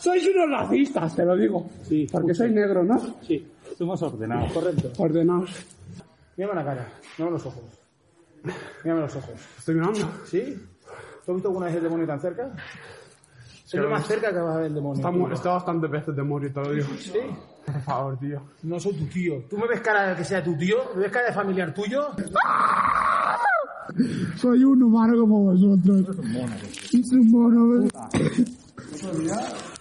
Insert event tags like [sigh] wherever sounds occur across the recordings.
Sois unos racistas, te lo digo. Sí. Porque soy negro, ¿no? Sí, somos ordenados. Correcto. Ordenados. Mírame la cara, mírame los ojos. Mírame los ojos. Estoy mirando. ¿Sí? ¿Tú has visto alguna vez el demonio tan cerca? Es lo más cerca que vas a ver el demonio. Está, mu- está bastante veces de morir, te lo digo. ¿Sí? Por favor, tío. No soy tu tío. ¿Tú me ves cara de que sea tu tío? ¿Me ves cara de familiar tuyo? Soy un humano como vosotros. Es un mono.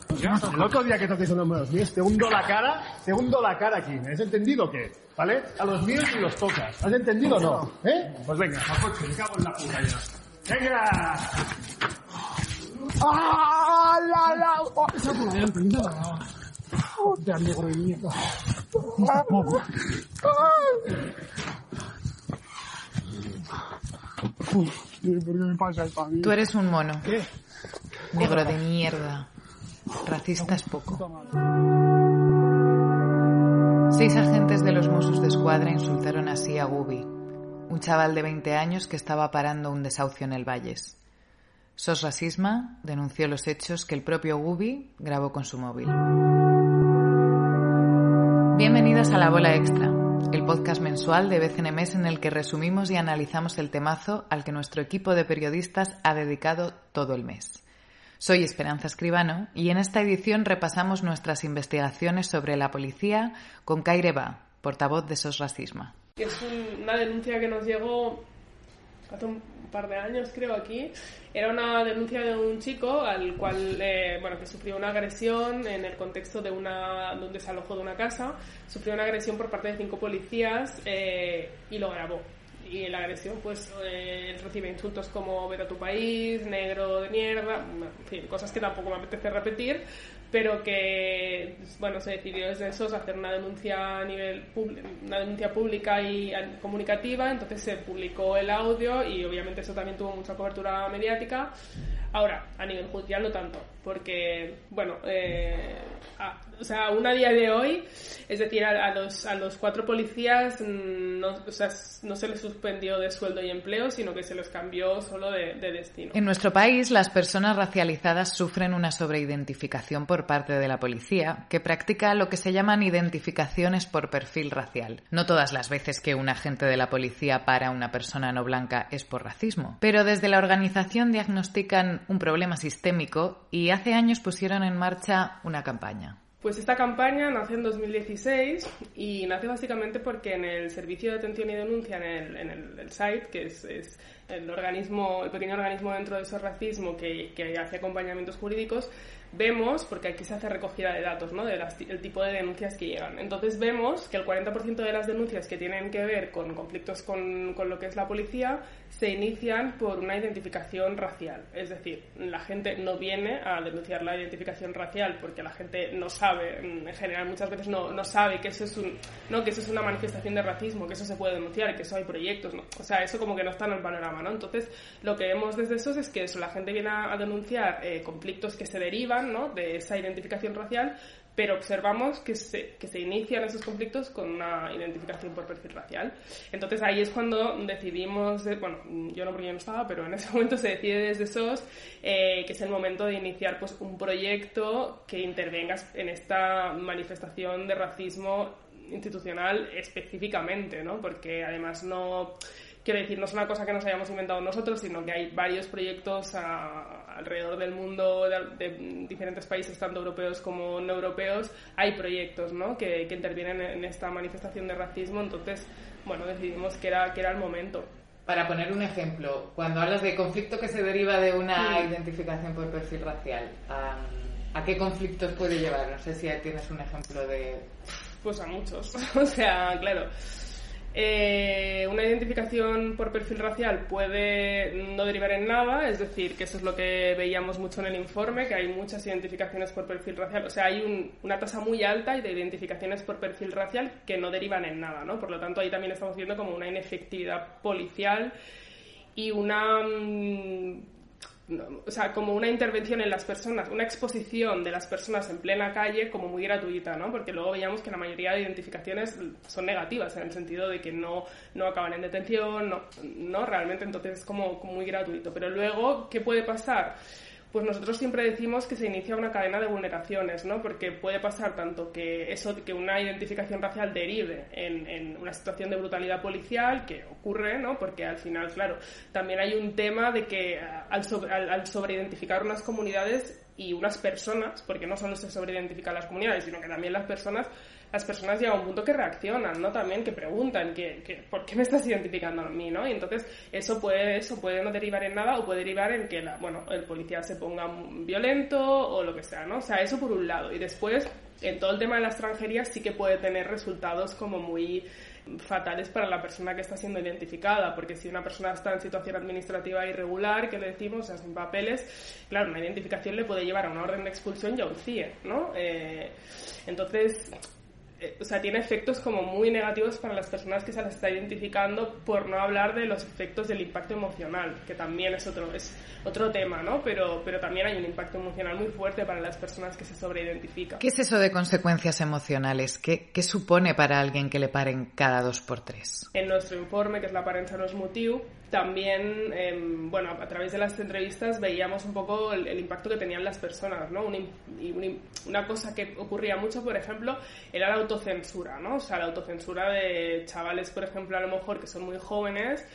El otro día que uno de los míos, te hundo la cara, te hundo la cara aquí. ¿Me has entendido o qué? ¿Vale? A los míos ni los tocas. ¿Has entendido o no? ¿Eh? Pues venga, a coche, me cago en la puta ya. ¡Venga! ¡Ah! ¡La, la! Oh, esa por ahí, prenda. Joder, negro de mierda. ¿Por qué me pasa esto a mí? Tú eres un mono. Negro de mierda. Racista es poco. Seis agentes de los Mossos de Escuadra insultaron así a Gubi, un chaval de 20 años que estaba parando un desahucio en el Valles. SOS Racisma denunció los hechos que el propio Gubi grabó con su móvil. Bienvenidos a La Bola Extra, el podcast mensual de BCNMES en el que resumimos y analizamos el temazo al que nuestro equipo de periodistas ha dedicado todo el mes. Soy Esperanza Escribano y en esta edición repasamos nuestras investigaciones sobre la policía con Kaire Ba, portavoz de SOS Racisma. es un- una denuncia que nos llegó hace un par de años creo aquí. Era una denuncia de un chico al cual eh, bueno que sufrió una agresión en el contexto de una de un desalojo de una casa. Sufrió una agresión por parte de cinco policías eh, y lo grabó y en la agresión pues eh, recibe insultos como ver a tu país negro de mierda en fin cosas que tampoco me apetece repetir pero que bueno se decidió desde esos hacer una denuncia a nivel una denuncia pública y comunicativa entonces se publicó el audio y obviamente eso también tuvo mucha cobertura mediática ahora a nivel judicial no tanto porque bueno eh, a- o sea aún a día de hoy es decir a, a los a los cuatro policías mm, no, o sea, no se les suspendió de sueldo y empleo sino que se les cambió solo de, de destino En nuestro país, las personas racializadas sufren una sobreidentificación por parte de la policía, que practica lo que se llaman identificaciones por perfil racial. No todas las veces que un agente de la policía para a una persona no blanca es por racismo, pero desde la organización diagnostican un problema sistémico y hace años pusieron en marcha una campaña. Pues esta campaña nace en 2016 y nace básicamente porque en el servicio de atención y denuncia en el, en el, site, que es, el organismo, el pequeño organismo dentro de ese racismo que, hace acompañamientos jurídicos, vemos, porque aquí se hace recogida de datos, ¿no? del tipo de denuncias que llegan. Entonces vemos que el 40% de las denuncias que tienen que ver con conflictos con, con lo que es la policía se inician por una identificación racial. Es decir, la gente no viene a denunciar la identificación racial porque la gente no sabe, en general muchas veces no, no sabe que eso, es un, no, que eso es una manifestación de racismo, que eso se puede denunciar, que eso hay proyectos. ¿no? O sea, eso como que no está en el panorama. ¿no? Entonces, lo que vemos desde eso es que eso, la gente viene a, a denunciar eh, conflictos que se derivan ¿no? de esa identificación racial, pero observamos que se, que se inician esos conflictos con una identificación por perfil racial. Entonces ahí es cuando decidimos, de- bueno, yo no porque yo no estaba, pero en ese [laughs] momento se decide desde SOS eh, que es el momento de iniciar pues un proyecto que intervenga en esta manifestación de racismo institucional específicamente, ¿no? Porque además no quiero decir, no es una cosa que nos hayamos inventado nosotros, sino que hay varios proyectos a- alrededor del mundo, de, de diferentes países, tanto europeos como no europeos, hay proyectos ¿no? que, que intervienen en esta manifestación de racismo, entonces, bueno, decidimos que era, que era el momento. Para poner un ejemplo, cuando hablas de conflicto que se deriva de una identificación por perfil racial, ¿a, a qué conflictos puede llevar? No sé si tienes un ejemplo de... Pues a muchos, [laughs] o sea, claro. Eh, una identificación por perfil racial puede no derivar en nada, es decir, que eso es lo que veíamos mucho en el informe, que hay muchas identificaciones por perfil racial, o sea, hay una tasa muy alta de identificaciones por perfil racial que no derivan en nada, ¿no? Por lo tanto, ahí también estamos viendo como una inefectividad policial y una mm, o sea, como una intervención en las personas, una exposición de las personas en plena calle como muy gratuita, ¿no? Porque luego veíamos que la mayoría de identificaciones son negativas, en el sentido de que no, no acaban en detención, no, no realmente entonces es como, como muy gratuito. Pero luego, ¿qué puede pasar? Pues nosotros siempre decimos que se inicia una cadena de vulneraciones, ¿no? Porque puede pasar tanto que eso, que una identificación racial derive en, una situación de brutalidad policial, que ocurre, ¿no? Porque al final, claro, también hay un tema de que al, al sobreidentificar unas comunidades y unas personas, porque no solo se sobreidentifican las comunidades, sino que también las personas las personas llegan a un punto que reaccionan, ¿no? También que preguntan, que, que, ¿por qué me estás identificando a mí, ¿no? Y entonces eso puede, eso puede no derivar en nada o puede derivar en que, la, bueno, el policía se ponga violento o lo que sea, ¿no? O sea, eso por un lado. Y después, en todo el tema de la extranjería sí que puede tener resultados como muy fatales para la persona que está siendo identificada, porque si una persona está en situación administrativa irregular, que le decimos, o sea, sin papeles, claro, una identificación le puede llevar a una orden de expulsión y a un CIE, ¿no? Eh, entonces, eh, o sea, tiene efectos como muy negativos para las personas que se las está identificando, por no hablar de los efectos del impacto emocional, que también es otro, es otro tema, ¿no? Pero, pero también hay un impacto emocional muy fuerte para las personas que se sobreidentifican. ¿Qué es eso de consecuencias emocionales? ¿Qué, qué supone para alguien que le paren cada dos por tres? En nuestro informe, que es la parenza no es motivo, también, em, bueno, a través de las entrevistas veíamos un poco el, impacto que tenían las personas, ¿no? y una cosa que ocurría mucho, por ejemplo, era la autocensura, ¿no? O sea, la autocensura de chavales, por ejemplo, a lo mejor que son muy jóvenes,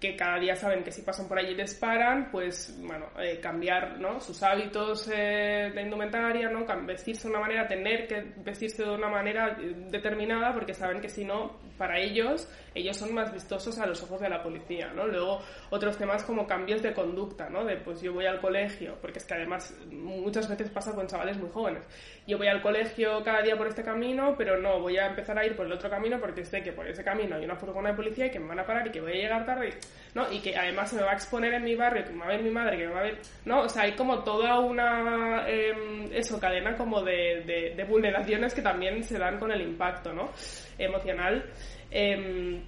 que cada día saben que si pasan por allí les paran, pues bueno, eh, cambiar ¿no? sus hábitos eh, de indumentaria, ¿no? vestirse de una manera, tener que vestirse de una manera eh, determinada, porque saben que si no, para ellos, ellos son más vistosos a los ojos de la policía, ¿no? Luego, otros temas como cambios de conducta, ¿no? De pues yo voy al colegio, porque es que además muchas veces pasa con chavales muy jóvenes. Yo voy al colegio cada día por este camino, pero no, voy a empezar a ir por el otro camino porque sé que por ese camino hay una furgona de policía y que me van a parar y que voy a llegar tarde. ¿No? Y que además se me va a exponer en mi barrio, que me va a ver mi madre, que me va a ver, ¿no? O sea, hay como toda una, em, eso, cadena como de, de, vulneraciones que también se dan con el impacto, ¿no? Emocional. Em,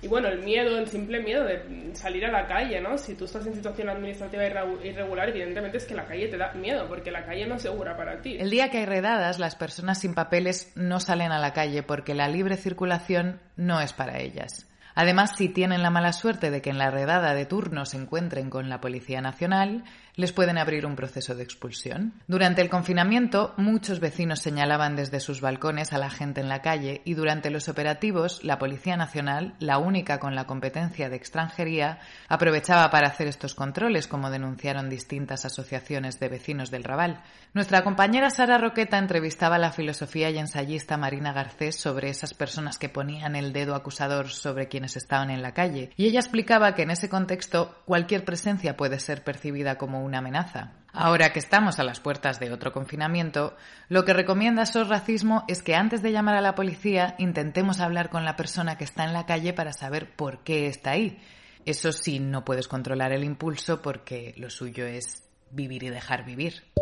y bueno, el miedo, el simple miedo de salir a la calle, ¿no? Si tú estás en situación administrativa irregular, evidentemente es que la calle te da miedo, porque la calle no es segura para ti. El día que hay redadas, las personas sin papeles no salen a la calle porque la libre circulación no es para ellas. Además, si tienen la mala suerte de que en la redada de turno se encuentren con la Policía Nacional, les pueden abrir un proceso de expulsión. Durante el confinamiento, muchos vecinos señalaban desde sus balcones a la gente en la calle y durante los operativos, la Policía Nacional, la única con la competencia de extranjería, aprovechaba para hacer estos controles, como denunciaron distintas asociaciones de vecinos del Raval. Nuestra compañera Sara Roqueta entrevistaba a la filosofía y ensayista Marina Garcés sobre esas personas que ponían el dedo acusador sobre estaban en la calle, y ella explicaba que en ese contexto cualquier presencia puede ser percibida como una amenaza. Ahora que estamos a las puertas de otro confinamiento, lo que recomienda SOS Racismo es que antes de llamar a la policía intentemos hablar con la persona que está en la calle para saber por qué está ahí. Eso sí, no puedes controlar el impulso porque lo suyo es vivir y dejar vivir.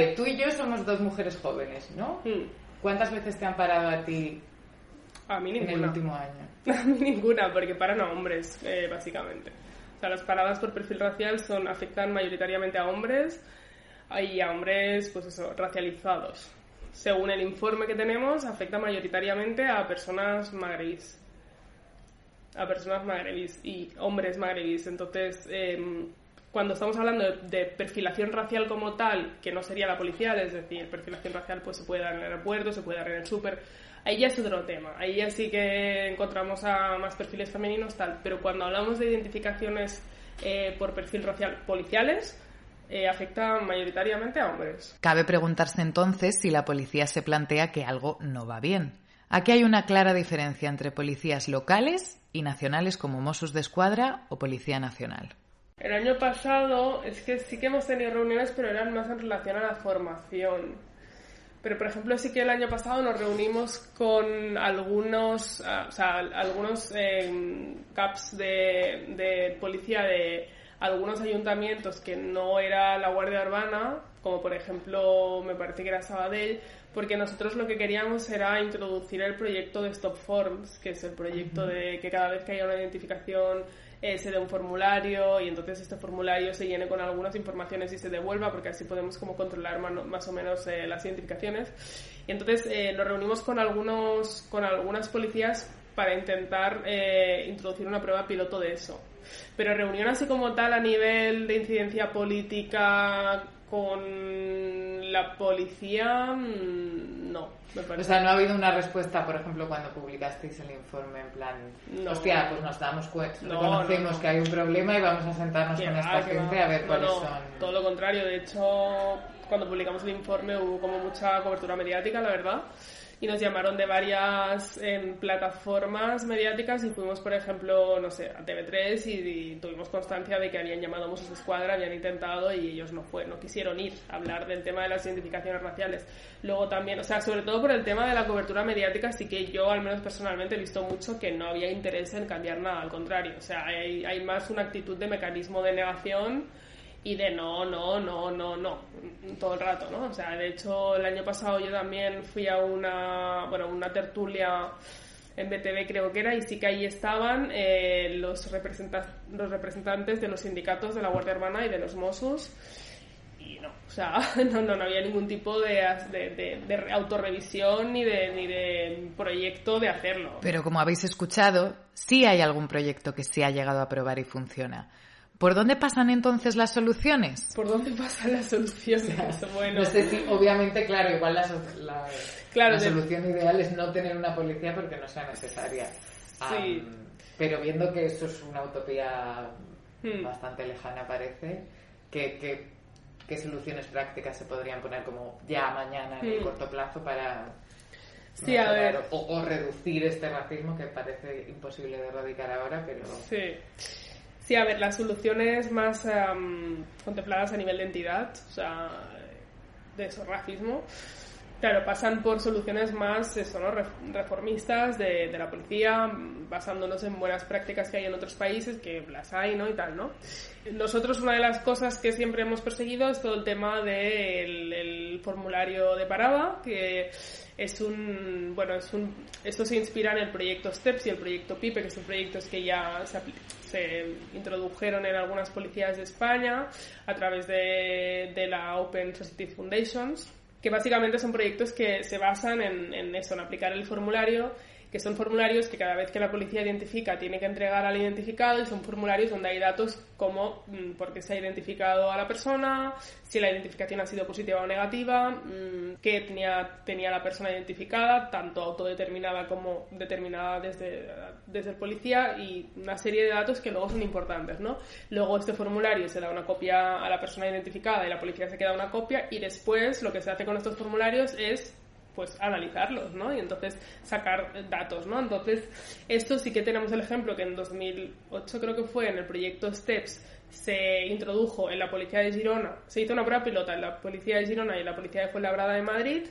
Vale, tú y yo somos dos mujeres jóvenes, ¿no? Hmm. ¿Cuántas veces te han parado a ti a mí ninguna. En el último año. [laughs] A mí ninguna, porque paran a hombres, eh, básicamente. O sea, las paradas por perfil racial son afectan mayoritariamente a hombres y a hombres, pues eso, racializados. Según el informe que tenemos, afecta mayoritariamente a personas magrebís. A personas magrebís y hombres magrebís. Entonces, em, cuando estamos hablando de, perfilación racial como tal, que no sería la policial, es decir, perfilación racial pues se puede dar en el aeropuerto, se puede dar en el súper, ahí ya es otro tema. Ahí ya sí que encontramos a más perfiles femeninos, tal. Pero cuando hablamos de identificaciones eh, por perfil racial policiales, eh, afecta mayoritariamente a hombres. Cabe preguntarse entonces si la policía se plantea que algo no va bien. Aquí hay una clara diferencia entre policías locales y nacionales como Mossos de Escuadra o Policía Nacional. El año pasado es que sí que hemos tenido reuniones, pero eran más en relación a la formación. Pero, por ejemplo, sí que el año pasado nos reunimos con algunos, ah, o sea, algunos eh, CAPs de, de policía de algunos ayuntamientos que no era la Guardia Urbana, como por ejemplo, me parece que era Sabadell, porque nosotros lo que queríamos era introducir el proyecto de Stop Forms, que es el proyecto de que cada vez que haya una identificación eh, se dé un formulario y entonces este formulario se llene con algunas informaciones y se devuelva porque así podemos como controlar más o menos eh, las identificaciones. Y entonces eh, nos reunimos con algunos con algunas policías para intentar introducir una prueba piloto de eso. Pero reunión así como tal a nivel de incidencia política con la policía, mm, no. O sea, no ha habido una respuesta, por ejemplo, cuando publicasteis el informe en plan, hostia, pues nos damos cuenta, no, reconocemos que hay un problema y vamos a sentarnos con esta gente a ver cuáles son. Todo lo contrario, de hecho, cuando publicamos el informe hubo como mucha cobertura mediática, la verdad y nos llamaron de varias em, plataformas mediáticas y fuimos, por ejemplo, no sé, a TV3 y, tuvimos constancia de que habían llamado a Mossos Escuadra, habían intentado y ellos no fue, no quisieron ir a hablar del tema de las identificaciones raciales. Luego también, o sea, sobre todo por el tema de la cobertura mediática, sí que yo, al menos personalmente, he visto mucho que no había interés en cambiar nada, al contrario, o sea, hay, hay más una actitud de mecanismo de negación y de no, no, no, no, no, todo el rato, ¿no? O sea, de hecho, el año pasado yo también fui a una, bueno, una tertulia en BTV creo que era, y sí que ahí estaban eh, los, los representantes de los sindicatos de la Guardia Urbana y de los Mossos, y no, o sea, [laughs] no, no, había ningún tipo de, de, de, autorrevisión ni de, ni de proyecto de hacerlo. Pero como habéis escuchado, sí hay algún proyecto que se ha llegado a probar y funciona. ¿Por dónde pasan entonces las soluciones? ¿Por dónde pasan las soluciones? bueno. No sé si, obviamente, claro, igual la, la, solución ideal es no tener una policía porque no sea necesaria. Sí. pero viendo que eso es una utopía hmm. bastante lejana, parece, ¿qué, qué, soluciones prácticas se podrían poner como ya mañana en el hmm. corto plazo para Sí, a ver. O, o, reducir este racismo que parece imposible de erradicar ahora, pero... Sí. Sí, a ver, las soluciones más contempladas a nivel de entidad, o sea, de eso, racismo, claro, pasan por soluciones más eso, ¿no? reformistas de, la policía, basándonos en buenas prácticas que hay en otros países, que las hay, ¿no? Y tal, ¿no? Nosotros una de las cosas que siempre hemos perseguido es todo el tema del formulario de parada, que es un, bueno, es un, esto se inspira en el proyecto STEPS y el proyecto PIPE, que son proyectos que ya se, se introdujeron en algunas policías de España a través de la Open Society Foundations, que básicamente son proyectos que se basan en, en eso, en aplicar el formulario que son formularios que cada vez que la policía identifica tiene que entregar al identificado y son formularios donde hay datos como mm, por qué se ha identificado a la persona, si la identificación ha sido positiva o negativa, mm, qué etnia tenía la persona identificada, tanto autodeterminada como determinada desde, desde el policía y una serie de datos que luego son importantes, ¿no? Luego este formulario se da una copia a la persona identificada y la policía se queda una copia y después lo que se hace con estos formularios es pues analizarlos, ¿no? Y entonces sacar datos, ¿no? Entonces, esto sí que tenemos el ejemplo que en 2008 creo que fue en el proyecto STEPS se introdujo en la policía de Girona, se hizo una prueba pilota en la policía de Girona y en la policía de Fuenlabrada de Madrid,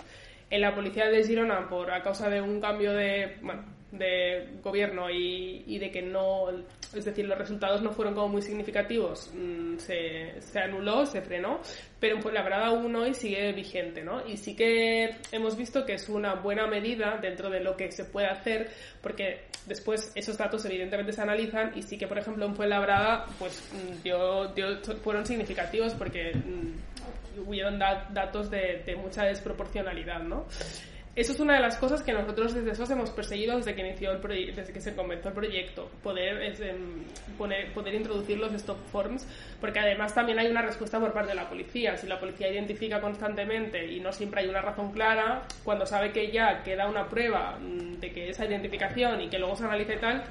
en la policía de Girona por a causa de un cambio de, bueno, de gobierno y, y, de que no, es decir, los resultados no fueron como muy significativos, mm, se, se anuló, se frenó, pero la verdad aún hoy sigue vigente, ¿no? Y sí que hemos visto que es una buena medida dentro de lo que se puede hacer, porque después esos datos evidentemente se analizan y sí que, por ejemplo, en Fuenlabrada, pues mm, dio, fueron significativos porque hubieron datos de, de mucha desproporcionalidad, ¿no? Eso es una de las cosas que nosotros desde SOS hemos perseguido desde que inició el desde que se comenzó el proyecto, poder, em, poner, poder introducir los stop forms, porque además también hay una respuesta por parte de la policía. Si la policía identifica constantemente y no siempre hay una razón clara, cuando sabe que ya queda una prueba mm, de que esa identificación y que luego se analice tal,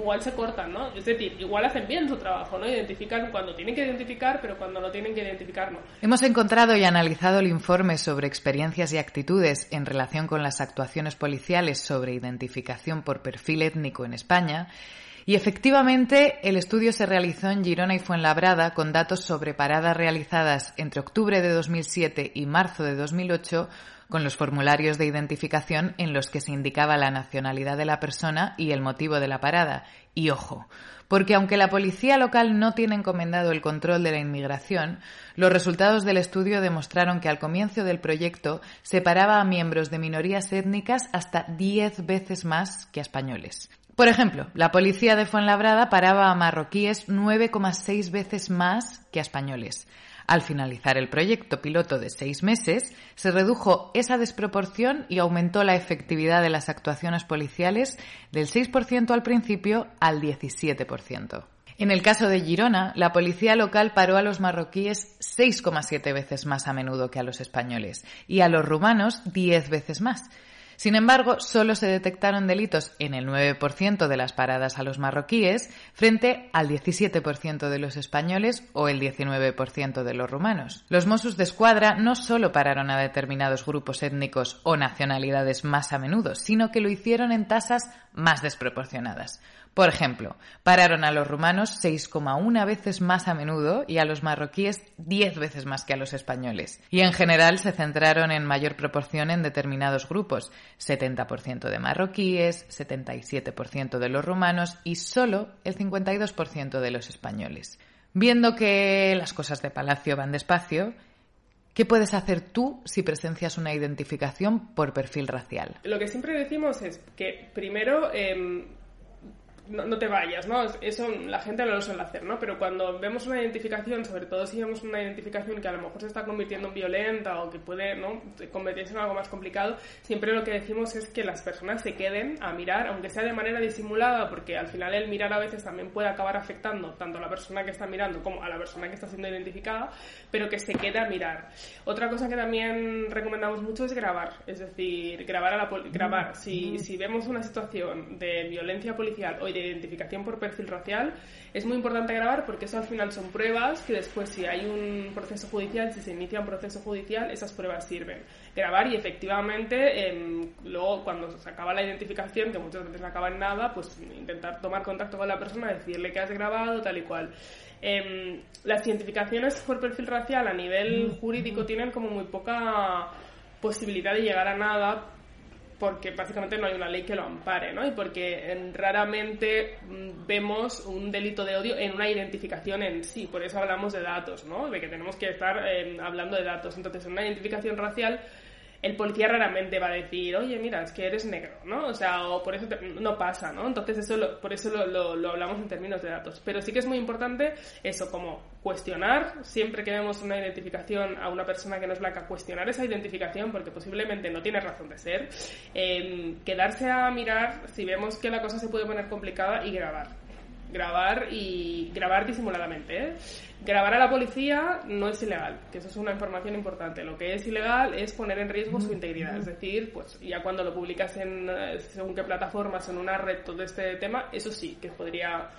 igual se cortan, ¿no? Es decir, igual hacen bien su trabajo, ¿no? Identifican cuando tienen que identificar, pero cuando no tienen que identificar, no. Hemos encontrado y analizado el informe sobre experiencias y actitudes en relación con las actuaciones policiales sobre identificación por perfil étnico en España. Y efectivamente, el estudio se realizó en Girona y Fuenlabrada con datos sobre paradas realizadas entre octubre de 2007 y marzo de 2008 con los formularios de identificación en los que se indicaba la nacionalidad de la persona y el motivo de la parada. Y ojo, porque aunque la policía local no tiene encomendado el control de la inmigración, los resultados del estudio demostraron que al comienzo del proyecto separaba a miembros de minorías étnicas hasta 10 veces más que a españoles. Por ejemplo, la policía de Fuenlabrada paraba a marroquíes 9,6 veces más que a españoles. Al finalizar el proyecto piloto de seis meses, se redujo esa desproporción y aumentó la efectividad de las actuaciones policiales del 6% al principio al 17%. En el caso de Girona, la policía local paró a los marroquíes 6,7 veces más a menudo que a los españoles y a los rumanos 10 veces más. Sin embargo, solo se detectaron delitos en el 9% de las paradas a los marroquíes frente al 17% de los españoles o el 19% de los rumanos. Los Mossos de Escuadra no solo pararon a determinados grupos étnicos o nacionalidades más a menudo, sino que lo hicieron en tasas más desproporcionadas. Por ejemplo, pararon a los rumanos 6,1 veces más a menudo y a los marroquíes 10 veces más que a los españoles. Y en general se centraron en mayor proporción en determinados grupos, 70% de marroquíes, 77% de los rumanos y solo el 52% de los españoles. Viendo que las cosas de Palacio van despacio, ¿Qué puedes hacer tú si presencias una identificación por perfil racial? Lo que siempre decimos es que primero em, no, te vayas, ¿no? Eso la gente no lo suele hacer, ¿no? Pero cuando vemos una identificación, sobre todo si vemos una identificación que a lo mejor se está convirtiendo en violenta o que puede, ¿no? Convertirse en algo más complicado, siempre lo que decimos es que las personas se queden a mirar, aunque sea de manera disimulada, porque al final el mirar a veces también puede acabar afectando tanto a la persona que está mirando como a la persona que está siendo identificada, pero que se quede a mirar. Otra cosa que también recomendamos mucho es grabar, es decir, grabar a la grabar. Si, si vemos una situación de violencia policial o de identificación por perfil racial, es muy importante grabar porque eso al final son pruebas que después si hay un proceso judicial, si se inicia un proceso judicial, esas pruebas sirven. Grabar y efectivamente em, luego cuando se acaba la identificación, que muchas veces no acaba en nada, pues intentar tomar contacto con la persona, decirle que has grabado, tal y cual. Em, las identificaciones por perfil racial a nivel jurídico tienen como muy poca posibilidad de llegar a nada porque básicamente no hay una ley que lo ampare, ¿no? Y porque raramente mm, vemos un delito de odio en una identificación en sí, por eso hablamos de datos, ¿no? De que tenemos que estar eh, hablando de datos. Entonces, en una identificación racial el policía raramente va a decir, oye, mira, es que eres negro, ¿no? O sea, o por eso no pasa, ¿no? Entonces, eso por eso lo, lo, hablamos en términos de datos. Pero sí que es muy importante eso, como cuestionar, siempre que vemos una identificación a una persona que no es blanca, cuestionar esa identificación porque posiblemente no tiene razón de ser, eh, quedarse a mirar si vemos que la cosa se puede poner complicada y grabar grabar y grabar disimuladamente. ¿eh? Grabar a la policía no es ilegal, que eso es una información importante. Lo que es ilegal es poner en riesgo su integridad. Es decir, pues ya cuando lo publicas en eh, según qué plataformas, en una red, todo este tema, eso sí, que podría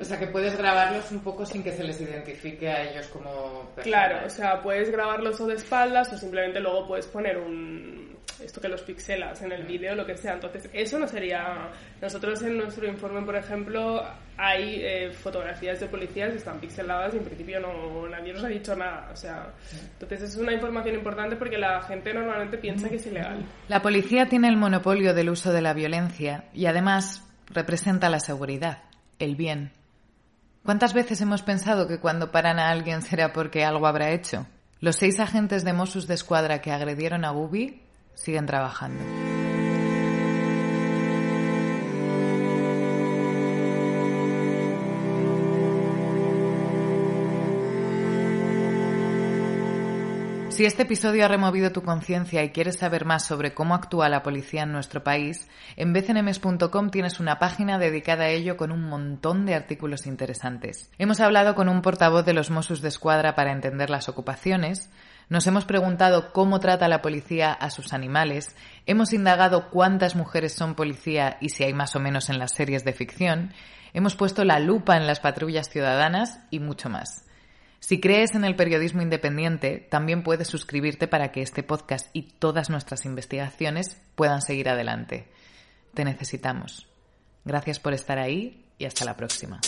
o sea, que puedes grabarlos un poco sin que se les identifique a ellos como Claro, o sea, puedes grabarlos o de espaldas o simplemente luego puedes poner un... esto que los pixelas en el vídeo, lo que sea. Entonces, eso no sería... Nosotros en nuestro informe, por ejemplo, hay eh, fotografías de policías que están pixeladas y en principio no nadie nos ha dicho nada. O sea, entonces es una información importante porque la gente normalmente piensa que es ilegal. La policía tiene el monopolio del uso de la violencia y además representa la seguridad el bien. ¿Cuántas veces hemos pensado que cuando paran a alguien será porque algo habrá hecho? Los seis agentes de Mossos de Escuadra que agredieron a Bubi siguen trabajando. Si este episodio ha removido tu conciencia y quieres saber más sobre cómo actúa la policía en nuestro país, en bcnms.com tienes una página dedicada a ello con un montón de artículos interesantes. Hemos hablado con un portavoz de los Mossos de Escuadra para entender las ocupaciones, nos hemos preguntado cómo trata la policía a sus animales, hemos indagado cuántas mujeres son policía y si hay más o menos en las series de ficción, hemos puesto la lupa en las patrullas ciudadanas y mucho más. Si crees en el periodismo independiente, también puedes suscribirte para que este podcast y todas nuestras investigaciones puedan seguir adelante. Te necesitamos. Gracias por estar ahí y hasta la próxima.